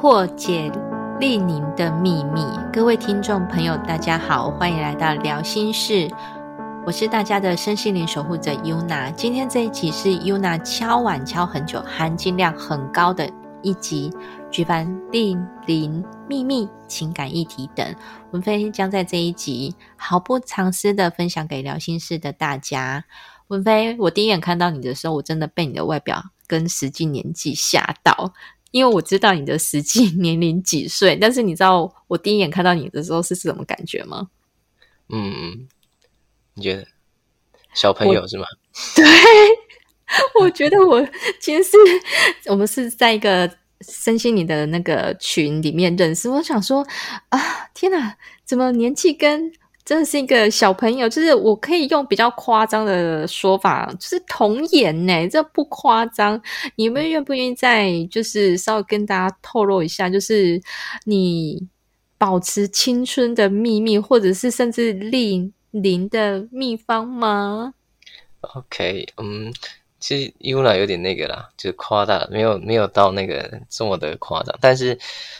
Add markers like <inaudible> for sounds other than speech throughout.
破解利宁的秘密。各位听众朋友，大家好，欢迎来到聊心事，我是大家的身心灵守护者 Yuna。今天这一集是 Yuna 敲碗敲很久、含金量很高的一集，举凡利宁秘密、情感议题等，文飞将在这一集毫不藏私的分享给聊心事的大家。文飞，我第一眼看到你的时候，我真的被你的外表跟实际年纪吓到，因为我知道你的实际 <laughs> 年龄几岁，但是你知道我第一眼看到你的时候是什么感觉吗？嗯，你觉得小朋友是吗？<laughs> 对，我觉得我其实是我们是在一个身心灵的那个群里面认识，我想说啊，天哪，怎么年纪跟真的是一个小朋友，就是我可以用比较夸张的说法，就是童颜呢，这不夸张。你们愿不愿意再就是稍微跟大家透露一下，就是你保持青春的秘密，或者是甚至令零的秘方吗？OK，嗯。其实 Una 有点那个啦，就是夸大，没有没有到那个这么的夸张。但是，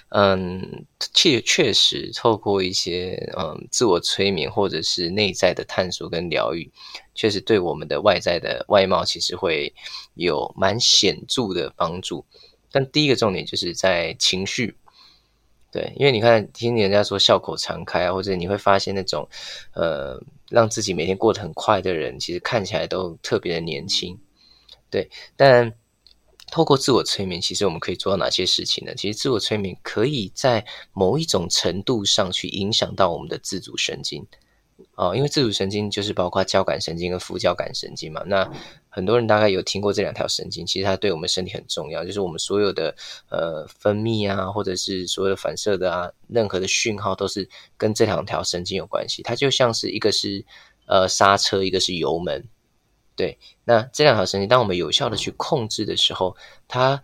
嗯，确确实透过一些嗯自我催眠或者是内在的探索跟疗愈，确实对我们的外在的外貌其实会有蛮显著的帮助。但第一个重点就是在情绪，对，因为你看听人家说笑口常开啊，或者你会发现那种呃让自己每天过得很快的人，其实看起来都特别的年轻。对，但透过自我催眠，其实我们可以做到哪些事情呢？其实自我催眠可以在某一种程度上去影响到我们的自主神经哦，因为自主神经就是包括交感神经跟副交感神经嘛。那很多人大概有听过这两条神经，其实它对我们身体很重要，就是我们所有的呃分泌啊，或者是所有的反射的啊，任何的讯号都是跟这两条神经有关系。它就像是一个是呃刹车，一个是油门。对，那这两条神经，当我们有效的去控制的时候，它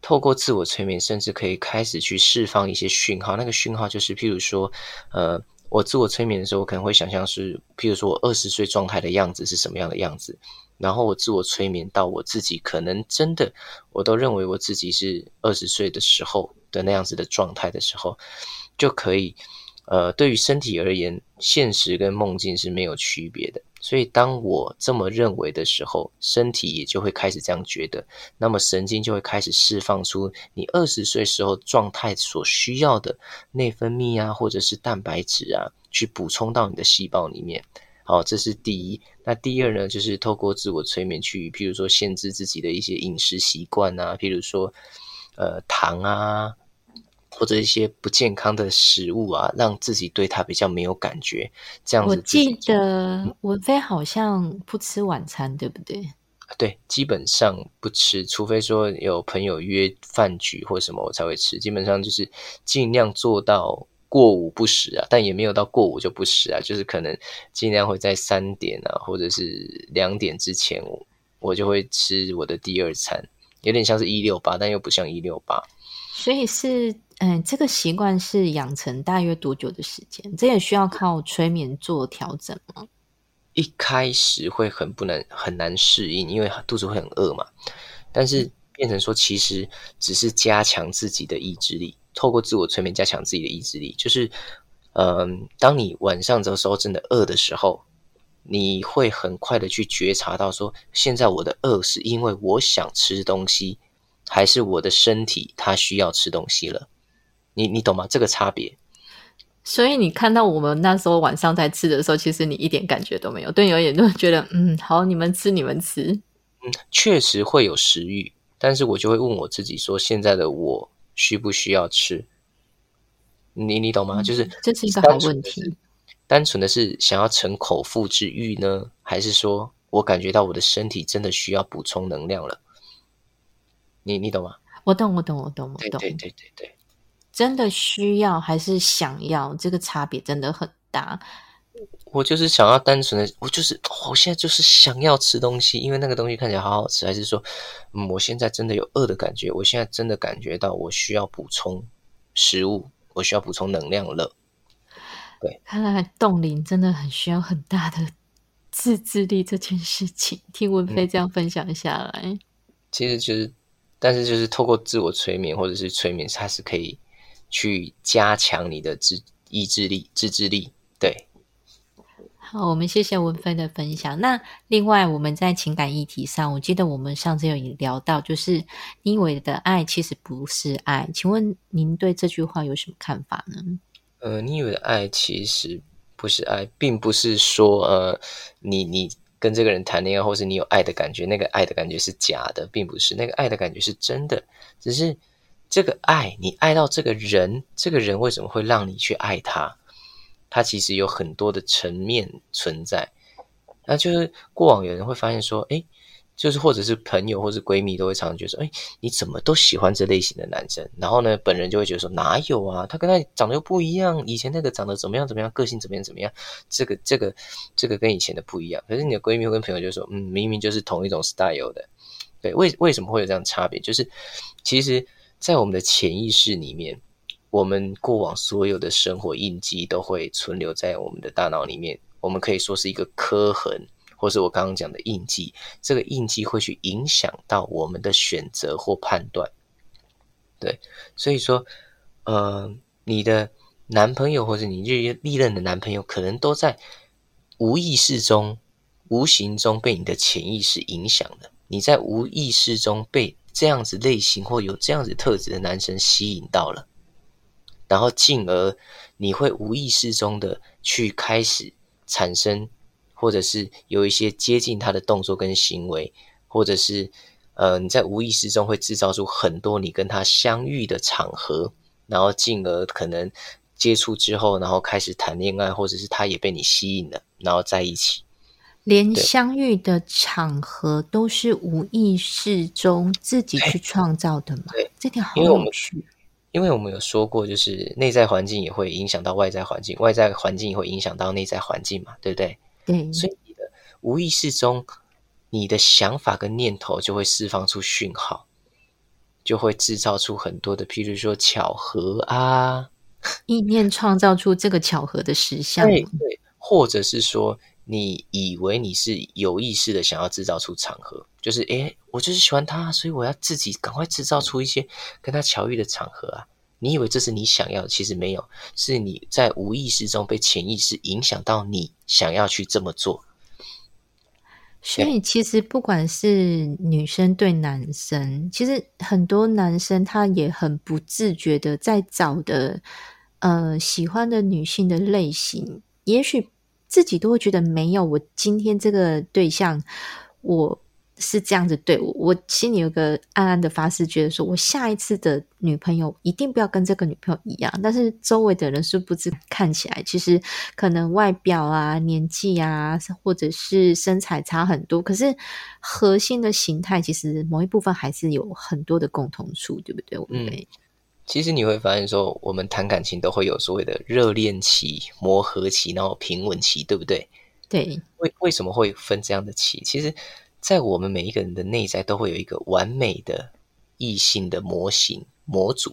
透过自我催眠，甚至可以开始去释放一些讯号。那个讯号就是，譬如说，呃，我自我催眠的时候，我可能会想象是，譬如说我二十岁状态的样子是什么样的样子，然后我自我催眠到我自己可能真的，我都认为我自己是二十岁的时候的那样子的状态的时候，就可以，呃，对于身体而言，现实跟梦境是没有区别的。所以，当我这么认为的时候，身体也就会开始这样觉得。那么，神经就会开始释放出你二十岁时候状态所需要的内分泌啊，或者是蛋白质啊，去补充到你的细胞里面。好，这是第一。那第二呢，就是透过自我催眠去，譬如说限制自己的一些饮食习惯啊，譬如说，呃，糖啊。或者一些不健康的食物啊，让自己对它比较没有感觉，这样子。我记得文飞好像不吃晚餐，对不对？对，基本上不吃，除非说有朋友约饭局或什么，我才会吃。基本上就是尽量做到过午不食啊，但也没有到过午就不食啊，就是可能尽量会在三点啊，或者是两点之前，我就会吃我的第二餐，有点像是一六八，但又不像一六八。所以是。嗯，这个习惯是养成大约多久的时间？这也需要靠催眠做调整吗？一开始会很不能很难适应，因为肚子会很饿嘛。但是变成说，其实只是加强自己的意志力，透过自我催眠加强自己的意志力。就是，嗯，当你晚上这时候真的饿的时候，你会很快的去觉察到，说现在我的饿是因为我想吃东西，还是我的身体它需要吃东西了。你你懂吗？这个差别。所以你看到我们那时候晚上在吃的时候，其实你一点感觉都没有，对你而言就觉得嗯，好，你们吃你们吃。嗯，确实会有食欲，但是我就会问我自己说，现在的我需不需要吃？你你懂吗？就是这是一个好问题。单纯的是想要逞口腹之欲呢，还是说我感觉到我的身体真的需要补充能量了？你你懂吗？我懂，我懂，我懂，我懂。对对对对。真的需要还是想要？这个差别真的很大。我就是想要单纯的，我就是我现在就是想要吃东西，因为那个东西看起来好好吃，还是说，嗯，我现在真的有饿的感觉？我现在真的感觉到我需要补充食物，我需要补充能量了。对，看来冻龄真的很需要很大的自制力这件事情。听文飞这样分享下来，其实就是但是就是透过自我催眠或者是催眠，它是可以去加强你的自意志力、自制力。对，好，我们谢谢文芬的分享。那另外我们在情感议题上，我记得我们上次有聊到，就是你以为的爱其实不是爱，请问您对这句话有什么看法呢？呃，你以为的爱其实不是爱，并不是说呃，你你。跟这个人谈恋爱，或是你有爱的感觉，那个爱的感觉是假的，并不是那个爱的感觉是真的。只是这个爱，你爱到这个人，这个人为什么会让你去爱他？他其实有很多的层面存在。那就是过往有人会发现说，哎。就是或者是朋友或是闺蜜都会常常觉得说，哎，你怎么都喜欢这类型的男生？然后呢，本人就会觉得说，哪有啊？他跟他长得又不一样，以前那个长得怎么样怎么样，个性怎么样怎么样，这个这个这个跟以前的不一样。可是你的闺蜜跟朋友就说，嗯，明明就是同一种 style 的，对，为为什么会有这样差别？就是其实，在我们的潜意识里面，我们过往所有的生活印记都会存留在我们的大脑里面，我们可以说是一个刻痕。或是我刚刚讲的印记，这个印记会去影响到我们的选择或判断。对，所以说，呃，你的男朋友或者你历历任的男朋友，可能都在无意识中、无形中被你的潜意识影响的。你在无意识中被这样子类型或有这样子特质的男生吸引到了，然后进而你会无意识中的去开始产生。或者是有一些接近他的动作跟行为，或者是呃你在无意识中会制造出很多你跟他相遇的场合，然后进而可能接触之后，然后开始谈恋爱，或者是他也被你吸引了，然后在一起。连相遇的场合都是无意识中自己去创造的嘛？对，这点好有趣。因为我们有说过，就是内在环境也会影响到外在环境，外在环境也会影响到内在环境嘛，对不对？对，所以你的无意识中，你的想法跟念头就会释放出讯号，就会制造出很多的，譬如说巧合啊，意念创造出这个巧合的实相，对对，或者是说你以为你是有意识的想要制造出场合，就是诶，我就是喜欢他，所以我要自己赶快制造出一些跟他巧遇的场合啊。你以为这是你想要，其实没有，是你在无意识中被潜意识影响到，你想要去这么做。所以，其实不管是女生对男生，其实很多男生他也很不自觉的在找的，呃，喜欢的女性的类型，也许自己都会觉得没有。我今天这个对象，我。是这样子，对我我心里有个暗暗的发誓，觉得说我下一次的女朋友一定不要跟这个女朋友一样。但是周围的人是不知看起来，其实可能外表啊、年纪啊，或者是身材差很多，可是核心的形态其实某一部分还是有很多的共同处，对不对？我们其实你会发现说，我们谈感情都会有所谓的热恋期、磨合期，然后平稳期，对不对？对。为为什么会分这样的期？其实。在我们每一个人的内在都会有一个完美的异性的模型模组，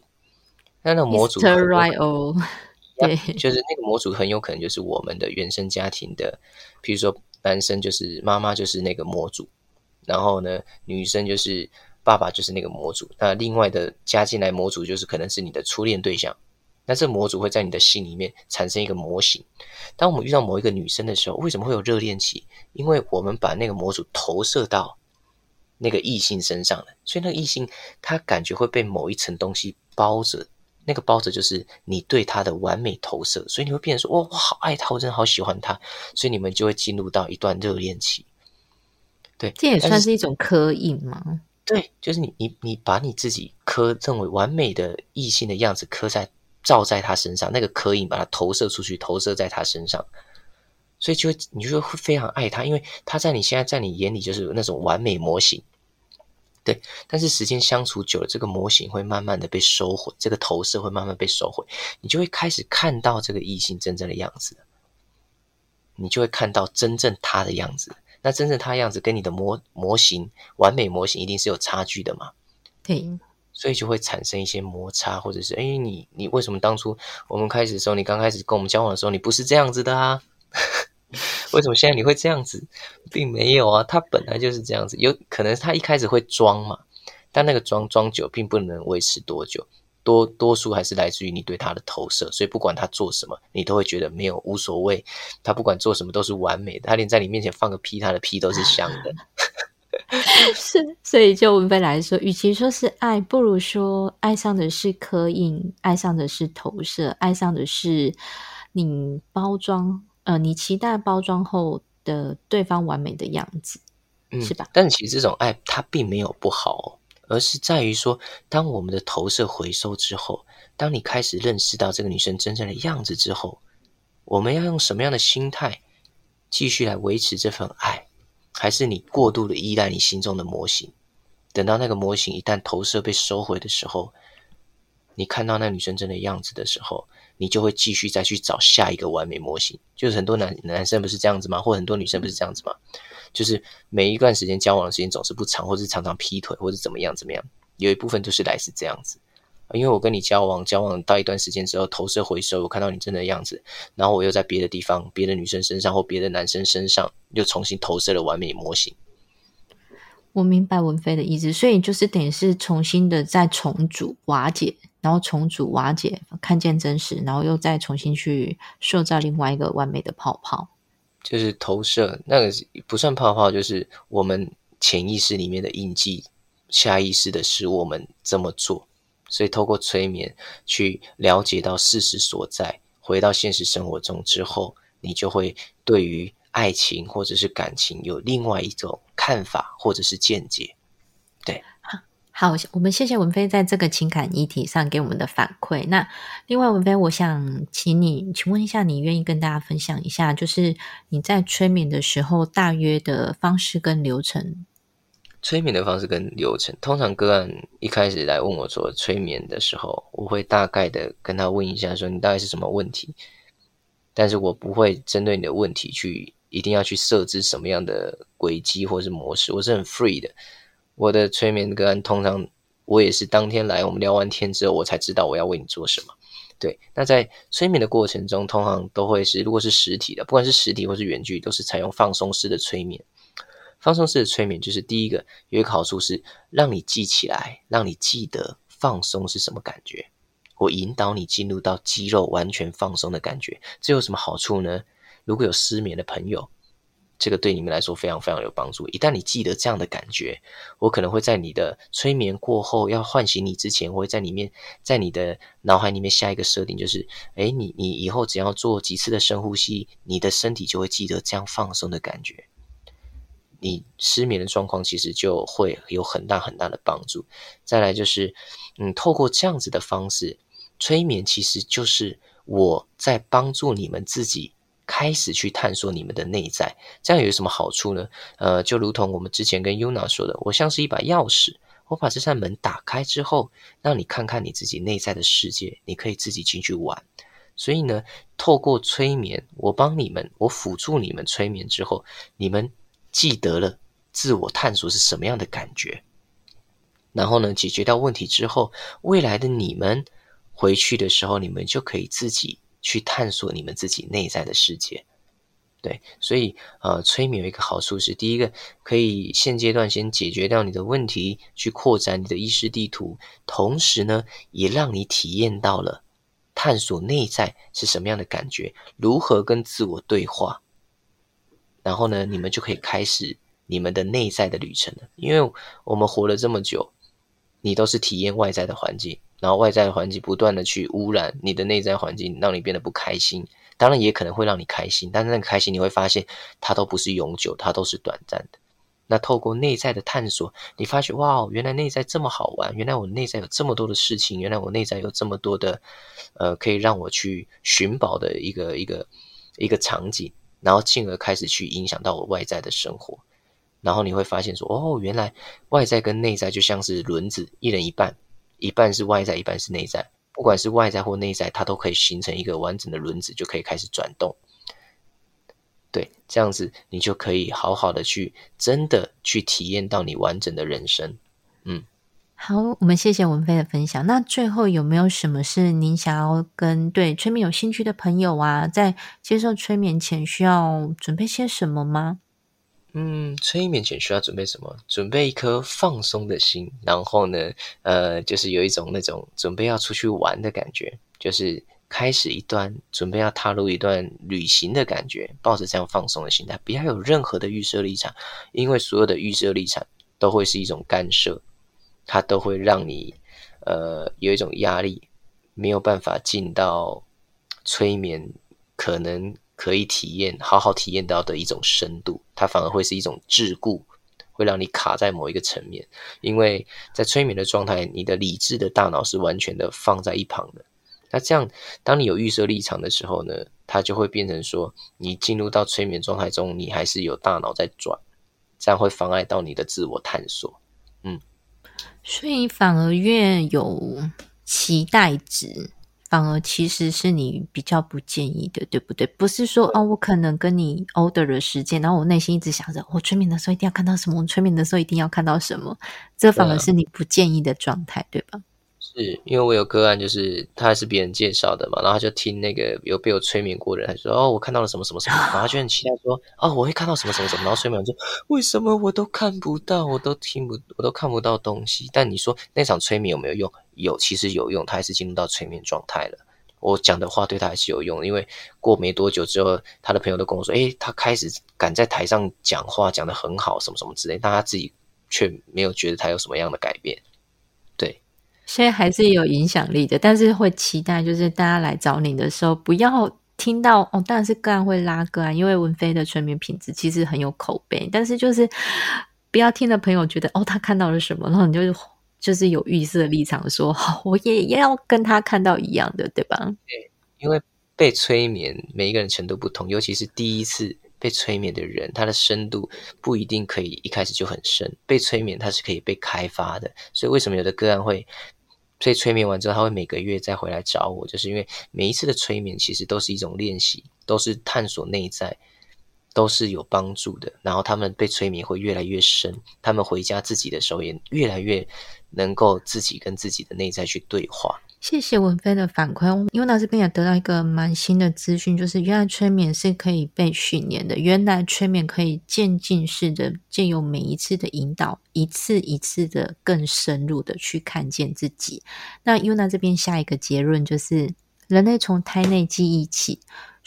那那模组，<laughs> 对，就是那个模组很有可能就是我们的原生家庭的，比如说男生就是妈妈就是那个模组，然后呢女生就是爸爸就是那个模组，那另外的加进来模组就是可能是你的初恋对象。那这模组会在你的心里面产生一个模型。当我们遇到某一个女生的时候，为什么会有热恋期？因为我们把那个模组投射到那个异性身上了，所以那个异性他感觉会被某一层东西包着，那个包着就是你对他的完美投射，所以你会变成说：“哇，我好爱他，我真的好喜欢他。”所以你们就会进入到一段热恋期。对，这也算是一种刻印吗？对，就是你你你把你自己刻认为完美的异性的样子刻在。照在他身上，那个刻印把它投射出去，投射在他身上，所以就会你就会非常爱他，因为他在你现在在你眼里就是那种完美模型，对。但是时间相处久了，这个模型会慢慢的被收回，这个投射会慢慢被收回，你就会开始看到这个异性真正的样子，你就会看到真正他的样子。那真正他样子跟你的模模型完美模型一定是有差距的嘛？对。所以就会产生一些摩擦，或者是哎，你你为什么当初我们开始的时候，你刚开始跟我们交往的时候，你不是这样子的啊？<laughs> 为什么现在你会这样子？并没有啊，他本来就是这样子，有可能他一开始会装嘛，但那个装装久并不能维持多久，多多数还是来自于你对他的投射。所以不管他做什么，你都会觉得没有无所谓。他不管做什么都是完美的，他连在你面前放个屁，他的屁都是香的。<laughs> 是，所以就文飞来说，与其说是爱，不如说爱上的是刻印，爱上的是投射，爱上的是你包装，呃，你期待包装后的对方完美的样子，是吧？但其实这种爱它并没有不好，而是在于说，当我们的投射回收之后，当你开始认识到这个女生真正的样子之后，我们要用什么样的心态继续来维持这份爱？还是你过度的依赖你心中的模型，等到那个模型一旦投射被收回的时候，你看到那女生真的样子的时候，你就会继续再去找下一个完美模型。就是很多男男生不是这样子吗？或很多女生不是这样子吗？就是每一段时间交往的时间总是不长，或是常常劈腿，或者怎么样怎么样，有一部分就是来自这样子。因为我跟你交往，交往到一段时间之后，投射回收，我看到你真的样子，然后我又在别的地方、别的女生身上或别的男生身上，又重新投射了完美模型。我明白文飞的意思，所以就是等于是重新的再重组、瓦解，然后重组、瓦解，看见真实，然后又再重新去塑造另外一个完美的泡泡。就是投射那个不算泡泡，就是我们潜意识里面的印记，下意识的使我们这么做。所以，透过催眠去了解到事实所在，回到现实生活中之后，你就会对于爱情或者是感情有另外一种看法或者是见解。对，好，我们谢谢文飞在这个情感议题上给我们的反馈。那另外，文飞，我想请你，请问一下，你愿意跟大家分享一下，就是你在催眠的时候大约的方式跟流程？催眠的方式跟流程，通常个案一开始来问我做催眠的时候，我会大概的跟他问一下，说你大概是什么问题，但是我不会针对你的问题去一定要去设置什么样的轨迹或是模式，我是很 free 的。我的催眠个案通常我也是当天来，我们聊完天之后，我才知道我要为你做什么。对，那在催眠的过程中，通常都会是如果是实体的，不管是实体或是远距，都是采用放松式的催眠。放松式的催眠就是第一个有一个好处是让你记起来，让你记得放松是什么感觉。我引导你进入到肌肉完全放松的感觉，这有什么好处呢？如果有失眠的朋友，这个对你们来说非常非常有帮助。一旦你记得这样的感觉，我可能会在你的催眠过后要唤醒你之前，我会在里面在你的脑海里面下一个设定，就是诶，你你以后只要做几次的深呼吸，你的身体就会记得这样放松的感觉。你失眠的状况其实就会有很大很大的帮助。再来就是，嗯，透过这样子的方式催眠，其实就是我在帮助你们自己开始去探索你们的内在。这样有什么好处呢？呃，就如同我们之前跟 Yuna 说的，我像是一把钥匙，我把这扇门打开之后，让你看看你自己内在的世界，你可以自己进去玩。所以呢，透过催眠，我帮你们，我辅助你们催眠之后，你们。记得了自我探索是什么样的感觉，然后呢，解决掉问题之后，未来的你们回去的时候，你们就可以自己去探索你们自己内在的世界。对，所以呃，催眠有一个好处是，第一个可以现阶段先解决掉你的问题，去扩展你的意识地图，同时呢，也让你体验到了探索内在是什么样的感觉，如何跟自我对话。然后呢，你们就可以开始你们的内在的旅程了。因为我们活了这么久，你都是体验外在的环境，然后外在的环境不断的去污染你的内在环境，让你变得不开心。当然也可能会让你开心，但是那个开心你会发现它都不是永久，它都是短暂的。那透过内在的探索，你发觉哇，原来内在这么好玩，原来我内在有这么多的事情，原来我内在有这么多的呃，可以让我去寻宝的一个一个一个场景。然后进而开始去影响到我外在的生活，然后你会发现说，哦，原来外在跟内在就像是轮子，一人一半，一半是外在，一半是内在。不管是外在或内在，它都可以形成一个完整的轮子，就可以开始转动。对，这样子你就可以好好的去真的去体验到你完整的人生。嗯。好，我们谢谢文飞的分享。那最后有没有什么是您想要跟对催眠有兴趣的朋友啊，在接受催眠前需要准备些什么吗？嗯，催眠前需要准备什么？准备一颗放松的心，然后呢，呃，就是有一种那种准备要出去玩的感觉，就是开始一段准备要踏入一段旅行的感觉，抱着这样放松的心态，不要有任何的预设立场，因为所有的预设立场都会是一种干涉，它都会让你呃有一种压力，没有办法进到催眠可能。可以体验好好体验到的一种深度，它反而会是一种桎梏，会让你卡在某一个层面。因为在催眠的状态，你的理智的大脑是完全的放在一旁的。那这样，当你有预设立场的时候呢，它就会变成说，你进入到催眠状态中，你还是有大脑在转，这样会妨碍到你的自我探索。嗯，所以反而越有期待值。反而其实是你比较不建议的，对不对？不是说哦，我可能跟你 order 了时间，然后我内心一直想着，我催眠的时候一定要看到什么，我催眠的时候一定要看到什么，这反而是你不建议的状态，对吧？是因为我有个案，就是他还是别人介绍的嘛，然后他就听那个有被我催眠过的人，他说哦，我看到了什么什么什么，然后就很期待说哦，我会看到什么什么什么，然后催眠说为什么我都看不到，我都听不，我都看不到东西。但你说那场催眠有没有用？有，其实有用，他还是进入到催眠状态了。我讲的话对他还是有用，因为过没多久之后，他的朋友都跟我说，诶，他开始敢在台上讲话，讲的很好，什么什么之类，但他自己却没有觉得他有什么样的改变。所以还是有影响力的，但是会期待，就是大家来找你的时候，不要听到哦，当然是个案会拉个案，因为文飞的催眠品质其实很有口碑，但是就是不要听的朋友觉得哦，他看到了什么，然后你就就是有预设立场，说好，我也要跟他看到一样的，对吧？对，因为被催眠，每一个人程度不同，尤其是第一次被催眠的人，他的深度不一定可以一开始就很深，被催眠他是可以被开发的，所以为什么有的个案会？所以催眠完之后，他会每个月再回来找我，就是因为每一次的催眠其实都是一种练习，都是探索内在，都是有帮助的。然后他们被催眠会越来越深，他们回家自己的时候也越来越能够自己跟自己的内在去对话。谢谢文飞的反馈，因为那这边也得到一个蛮新的资讯，就是原来催眠是可以被训练的，原来催眠可以渐进式的借由每一次的引导，一次一次的更深入的去看见自己。那 UNA 这边下一个结论就是，人类从胎内记忆起。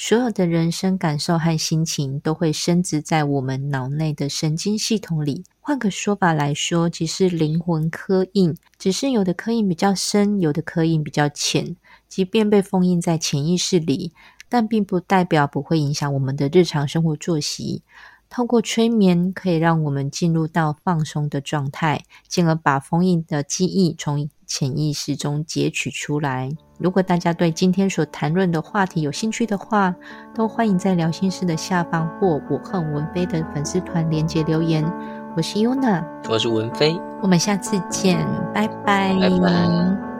所有的人生感受和心情都会升值在我们脑内的神经系统里。换个说法来说，即是灵魂刻印，只是有的刻印比较深，有的刻印比较浅。即便被封印在潜意识里，但并不代表不会影响我们的日常生活作息。透过催眠，可以让我们进入到放松的状态，进而把封印的记忆从潜意识中截取出来。如果大家对今天所谈论的话题有兴趣的话，都欢迎在聊心室的下方或我和文飞的粉丝团连接留言。我是 Yuna，我是文飞，我们下次见，拜拜。拜拜。